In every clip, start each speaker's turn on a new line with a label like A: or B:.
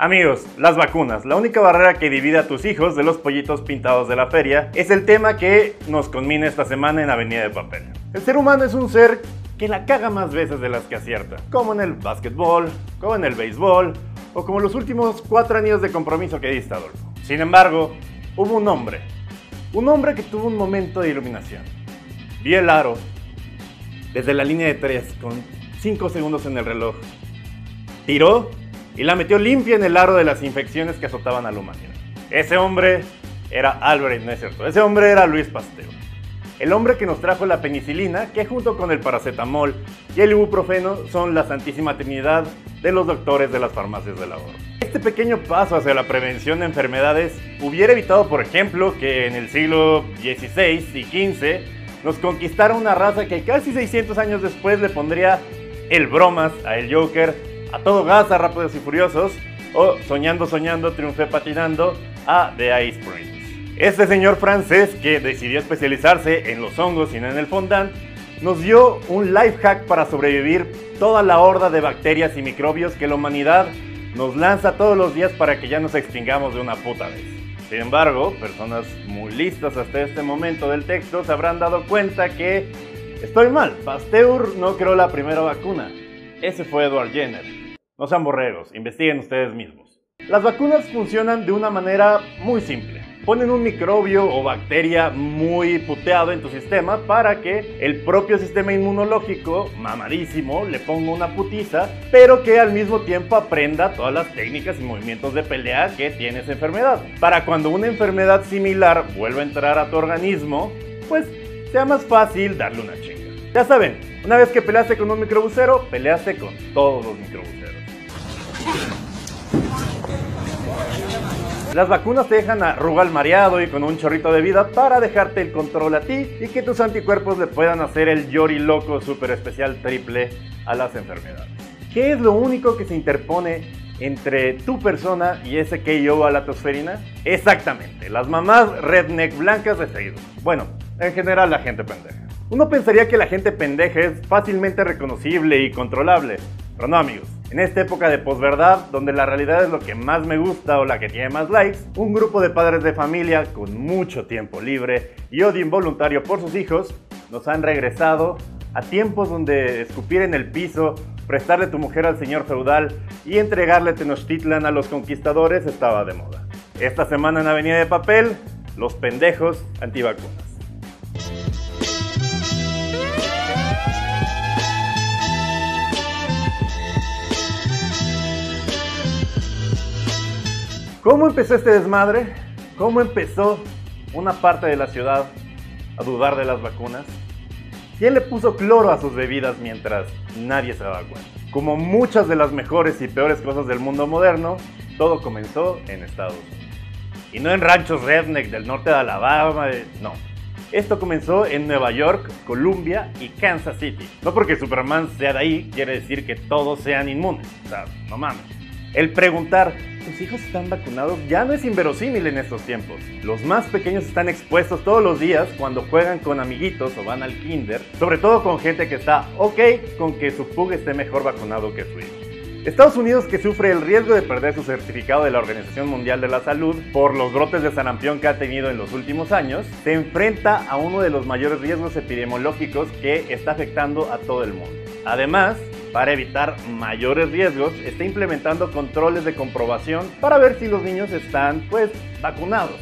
A: Amigos, las vacunas, la única barrera que divide a tus hijos de los pollitos pintados de la feria, es el tema que nos conmina esta semana en Avenida de Papel. El ser humano es un ser que la caga más veces de las que acierta, como en el básquetbol, como en el béisbol, o como los últimos cuatro años de compromiso que diste, Adolfo. Sin embargo, hubo un hombre, un hombre que tuvo un momento de iluminación. Vio el aro desde la línea de tres con cinco segundos en el reloj. Tiró y la metió limpia en el aro de las infecciones que azotaban a la humanidad. Ese hombre era Albert, no es cierto, ese hombre era Luis Pasteur. El hombre que nos trajo la penicilina, que junto con el paracetamol y el ibuprofeno son la santísima trinidad de los doctores de las farmacias del ahorro. Este pequeño paso hacia la prevención de enfermedades hubiera evitado, por ejemplo, que en el siglo XVI y XV nos conquistara una raza que casi 600 años después le pondría el bromas a el Joker a todo gas a Rápidos y Furiosos o Soñando, Soñando, Triunfé Patinando a The Ice Prince. Este señor francés que decidió especializarse en los hongos y no en el fondant, nos dio un life hack para sobrevivir toda la horda de bacterias y microbios que la humanidad nos lanza todos los días para que ya nos extingamos de una puta vez. Sin embargo, personas muy listas hasta este momento del texto se habrán dado cuenta que estoy mal. Pasteur no creó la primera vacuna. Ese fue Edward Jenner. No sean borregos, investiguen ustedes mismos. Las vacunas funcionan de una manera muy simple. Ponen un microbio o bacteria muy puteado en tu sistema para que el propio sistema inmunológico, mamadísimo, le ponga una putiza, pero que al mismo tiempo aprenda todas las técnicas y movimientos de pelea que tiene esa enfermedad. Para cuando una enfermedad similar vuelva a entrar a tu organismo, pues sea más fácil darle una chinga. Ya saben, una vez que peleaste con un microbusero, peleaste con todos los microbuseros. Las vacunas te dejan arrugal mareado y con un chorrito de vida para dejarte el control a ti y que tus anticuerpos le puedan hacer el yori loco super especial triple a las enfermedades. ¿Qué es lo único que se interpone entre tu persona y ese KO a la tosferina? Exactamente, las mamás redneck blancas de Facebook. Bueno, en general la gente pendeja. Uno pensaría que la gente pendeja es fácilmente reconocible y controlable, pero no amigos. En esta época de posverdad, donde la realidad es lo que más me gusta o la que tiene más likes, un grupo de padres de familia con mucho tiempo libre y odio involuntario por sus hijos nos han regresado a tiempos donde escupir en el piso, prestarle tu mujer al señor feudal y entregarle Tenochtitlan a los conquistadores estaba de moda. Esta semana en Avenida de Papel, los pendejos antivacunas. ¿Cómo empezó este desmadre? ¿Cómo empezó una parte de la ciudad a dudar de las vacunas? ¿Quién le puso cloro a sus bebidas mientras nadie se daba cuenta? Como muchas de las mejores y peores cosas del mundo moderno, todo comenzó en Estados Unidos. Y no en ranchos redneck del norte de Alabama, no. Esto comenzó en Nueva York, Columbia y Kansas City. No porque Superman sea de ahí quiere decir que todos sean inmunes. O sea, no mames. El preguntar, ¿tus hijos están vacunados? Ya no es inverosímil en estos tiempos. Los más pequeños están expuestos todos los días cuando juegan con amiguitos o van al kinder, sobre todo con gente que está ok con que su pug esté mejor vacunado que su hijo. Estados Unidos, que sufre el riesgo de perder su certificado de la Organización Mundial de la Salud por los brotes de sarampión que ha tenido en los últimos años, se enfrenta a uno de los mayores riesgos epidemiológicos que está afectando a todo el mundo. Además, para evitar mayores riesgos, está implementando controles de comprobación para ver si los niños están pues vacunados.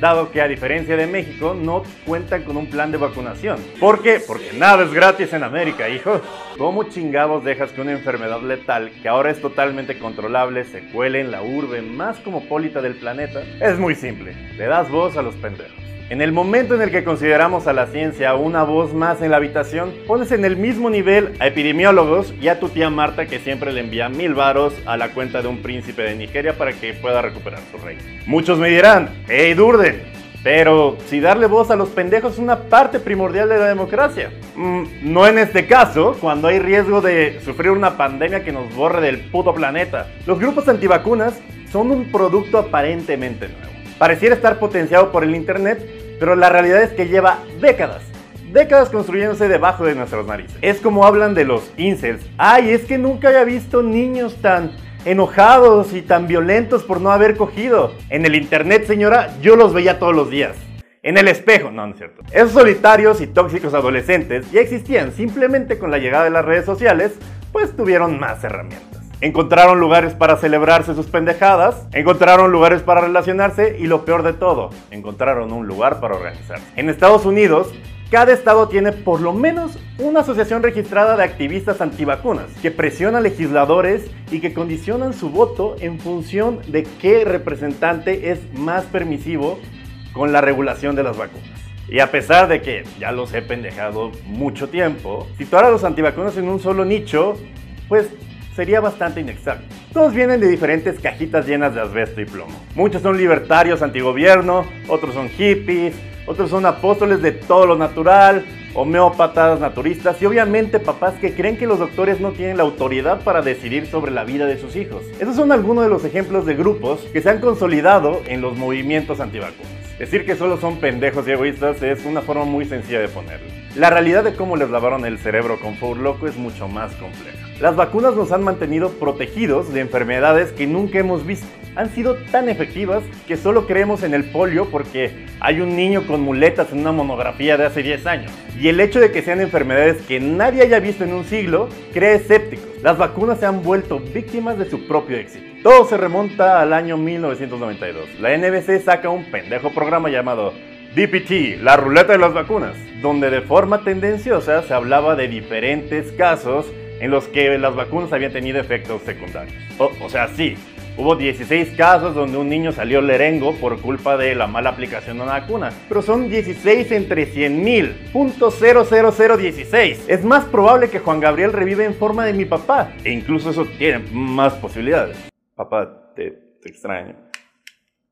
A: Dado que a diferencia de México no cuentan con un plan de vacunación. ¿Por qué? Porque nada es gratis en América, hijo. ¿Cómo chingados dejas que una enfermedad letal, que ahora es totalmente controlable, se cuele en la urbe más cosmopolita del planeta? Es muy simple, le das voz a los pendejos. En el momento en el que consideramos a la ciencia una voz más en la habitación, pones en el mismo nivel a epidemiólogos y a tu tía Marta que siempre le envía mil varos a la cuenta de un príncipe de Nigeria para que pueda recuperar su reino. Muchos me dirán, hey Durden, pero si darle voz a los pendejos es una parte primordial de la democracia. Mm, no en este caso, cuando hay riesgo de sufrir una pandemia que nos borre del puto planeta. Los grupos antivacunas son un producto aparentemente nuevo. Pareciera estar potenciado por el Internet, pero la realidad es que lleva décadas, décadas construyéndose debajo de nuestras narices. Es como hablan de los incels. Ay, es que nunca había visto niños tan enojados y tan violentos por no haber cogido. En el internet, señora, yo los veía todos los días. En el espejo, no, no es cierto. Esos solitarios y tóxicos adolescentes ya existían, simplemente con la llegada de las redes sociales, pues tuvieron más herramientas. Encontraron lugares para celebrarse sus pendejadas, encontraron lugares para relacionarse y lo peor de todo, encontraron un lugar para organizarse. En Estados Unidos, cada estado tiene por lo menos una asociación registrada de activistas antivacunas que presiona legisladores y que condicionan su voto en función de qué representante es más permisivo con la regulación de las vacunas. Y a pesar de que ya los he pendejado mucho tiempo, situar a los antivacunas en un solo nicho, pues sería bastante inexacto. Todos vienen de diferentes cajitas llenas de asbesto y plomo. Muchos son libertarios antigobierno, otros son hippies, otros son apóstoles de todo lo natural, homeópatas, naturistas y obviamente papás que creen que los doctores no tienen la autoridad para decidir sobre la vida de sus hijos. Esos son algunos de los ejemplos de grupos que se han consolidado en los movimientos antivacunas. Decir que solo son pendejos y egoístas es una forma muy sencilla de ponerlo. La realidad de cómo les lavaron el cerebro con Four Loco es mucho más compleja. Las vacunas nos han mantenido protegidos de enfermedades que nunca hemos visto. Han sido tan efectivas que solo creemos en el polio porque hay un niño con muletas en una monografía de hace 10 años. Y el hecho de que sean enfermedades que nadie haya visto en un siglo crea escépticos. Las vacunas se han vuelto víctimas de su propio éxito. Todo se remonta al año 1992. La NBC saca un pendejo programa llamado DPT, la ruleta de las vacunas, donde de forma tendenciosa se hablaba de diferentes casos en los que las vacunas habían tenido efectos secundarios. O, sea, sí, hubo 16 casos donde un niño salió lerengo por culpa de la mala aplicación de una vacuna, pero son 16 entre 100 mil, punto Es más probable que Juan Gabriel revive en forma de mi papá, e incluso eso tiene más posibilidades. Papá, te extraño.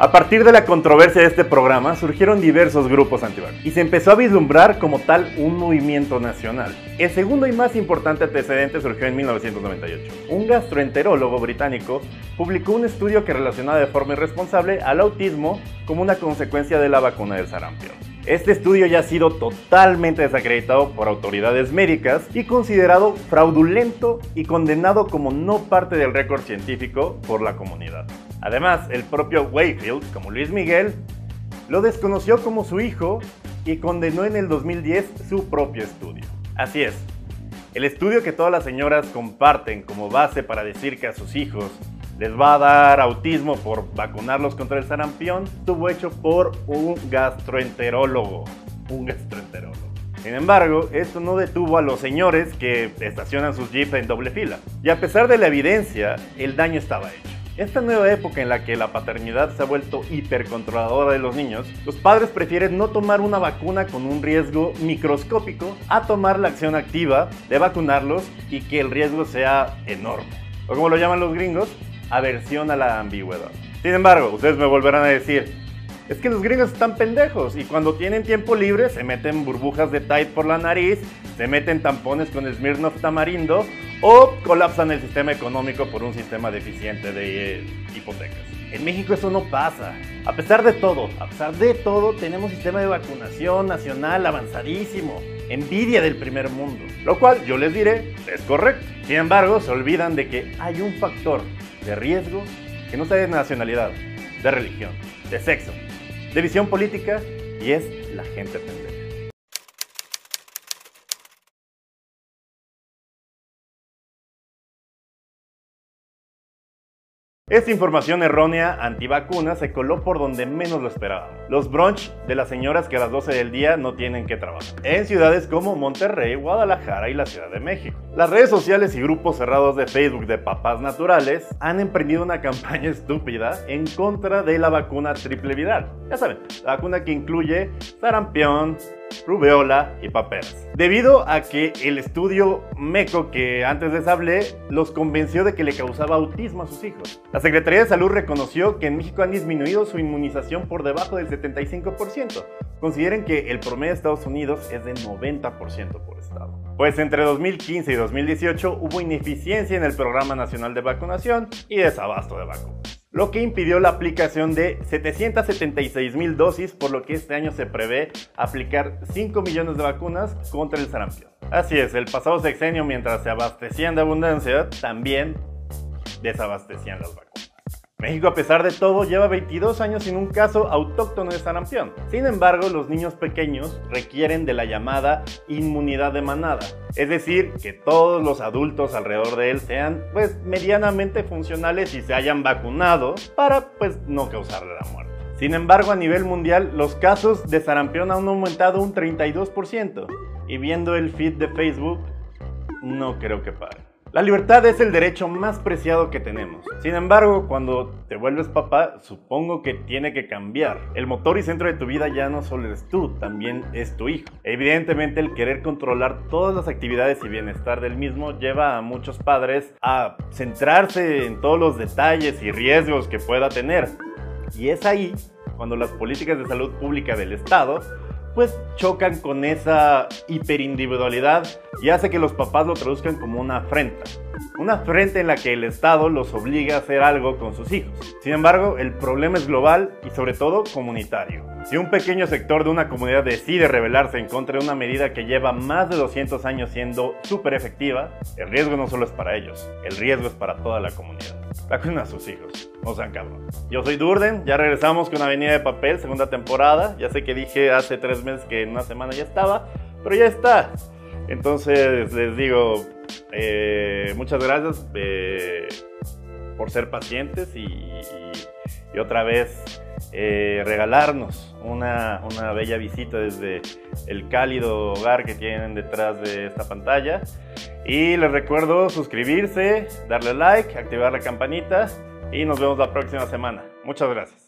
A: A partir de la controversia de este programa surgieron diversos grupos antivacunas y se empezó a vislumbrar como tal un movimiento nacional. El segundo y más importante antecedente surgió en 1998. Un gastroenterólogo británico publicó un estudio que relacionaba de forma irresponsable al autismo como una consecuencia de la vacuna del sarampión. Este estudio ya ha sido totalmente desacreditado por autoridades médicas y considerado fraudulento y condenado como no parte del récord científico por la comunidad. Además, el propio Wakefield, como Luis Miguel, lo desconoció como su hijo y condenó en el 2010 su propio estudio. Así es, el estudio que todas las señoras comparten como base para decir que a sus hijos les va a dar autismo por vacunarlos contra el sarampión, estuvo hecho por un gastroenterólogo. Un gastroenterólogo. Sin embargo, esto no detuvo a los señores que estacionan sus jeeps en doble fila. Y a pesar de la evidencia, el daño estaba hecho. Esta nueva época en la que la paternidad se ha vuelto hipercontroladora de los niños, los padres prefieren no tomar una vacuna con un riesgo microscópico a tomar la acción activa de vacunarlos y que el riesgo sea enorme. O como lo llaman los gringos, aversión a la ambigüedad. Sin embargo, ustedes me volverán a decir, es que los gringos están pendejos y cuando tienen tiempo libre se meten burbujas de Tide por la nariz, se meten tampones con Smirnoff tamarindo o colapsan el sistema económico por un sistema deficiente de eh, hipotecas. En México eso no pasa. A pesar de todo, a pesar de todo, tenemos sistema de vacunación nacional avanzadísimo. Envidia del primer mundo. Lo cual yo les diré es correcto. Sin embargo, se olvidan de que hay un factor de riesgo que no está de nacionalidad, de religión, de sexo, de visión política y es la gente pendeja. Esta información errónea antivacuna se coló por donde menos lo esperábamos. Los brunch de las señoras que a las 12 del día no tienen que trabajar. En ciudades como Monterrey, Guadalajara y la Ciudad de México. Las redes sociales y grupos cerrados de Facebook de papás naturales han emprendido una campaña estúpida en contra de la vacuna triple viral. Ya saben, la vacuna que incluye sarampión, rubeola y paperas. Debido a que el estudio MECO que antes les hablé los convenció de que le causaba autismo a sus hijos. La Secretaría de Salud reconoció que en México han disminuido su inmunización por debajo del 75%. Consideren que el promedio de Estados Unidos es del 90% por estado. Pues entre 2015 y 2018 hubo ineficiencia en el Programa Nacional de Vacunación y desabasto de vacunas lo que impidió la aplicación de 776 mil dosis, por lo que este año se prevé aplicar 5 millones de vacunas contra el sarampión. Así es, el pasado sexenio, mientras se abastecían de abundancia, también desabastecían las vacunas. México, a pesar de todo, lleva 22 años sin un caso autóctono de sarampión. Sin embargo, los niños pequeños requieren de la llamada inmunidad de manada, es decir, que todos los adultos alrededor de él sean pues medianamente funcionales y se hayan vacunado para pues no causarle la muerte. Sin embargo, a nivel mundial, los casos de sarampión han aumentado un 32% y viendo el feed de Facebook, no creo que pare. La libertad es el derecho más preciado que tenemos. Sin embargo, cuando te vuelves papá, supongo que tiene que cambiar. El motor y centro de tu vida ya no solo eres tú, también es tu hijo. Evidentemente, el querer controlar todas las actividades y bienestar del mismo lleva a muchos padres a centrarse en todos los detalles y riesgos que pueda tener. Y es ahí cuando las políticas de salud pública del Estado pues chocan con esa hiperindividualidad y hace que los papás lo traduzcan como una afrenta. Una afrenta en la que el Estado los obliga a hacer algo con sus hijos. Sin embargo, el problema es global y sobre todo comunitario. Si un pequeño sector de una comunidad decide rebelarse en contra de una medida que lleva más de 200 años siendo súper efectiva, el riesgo no solo es para ellos, el riesgo es para toda la comunidad. Vacunen a sus hijos, no sean cabrón. Yo soy Durden, ya regresamos con Avenida de Papel, segunda temporada. Ya sé que dije hace tres meses que en una semana ya estaba, pero ya está. Entonces les digo, eh, muchas gracias eh, por ser pacientes y, otra vez eh, regalarnos una, una, bella visita desde el cálido hogar que tienen detrás de esta pantalla. Y les recuerdo suscribirse, darle like, activar la campanita y nos vemos la próxima semana. Muchas gracias.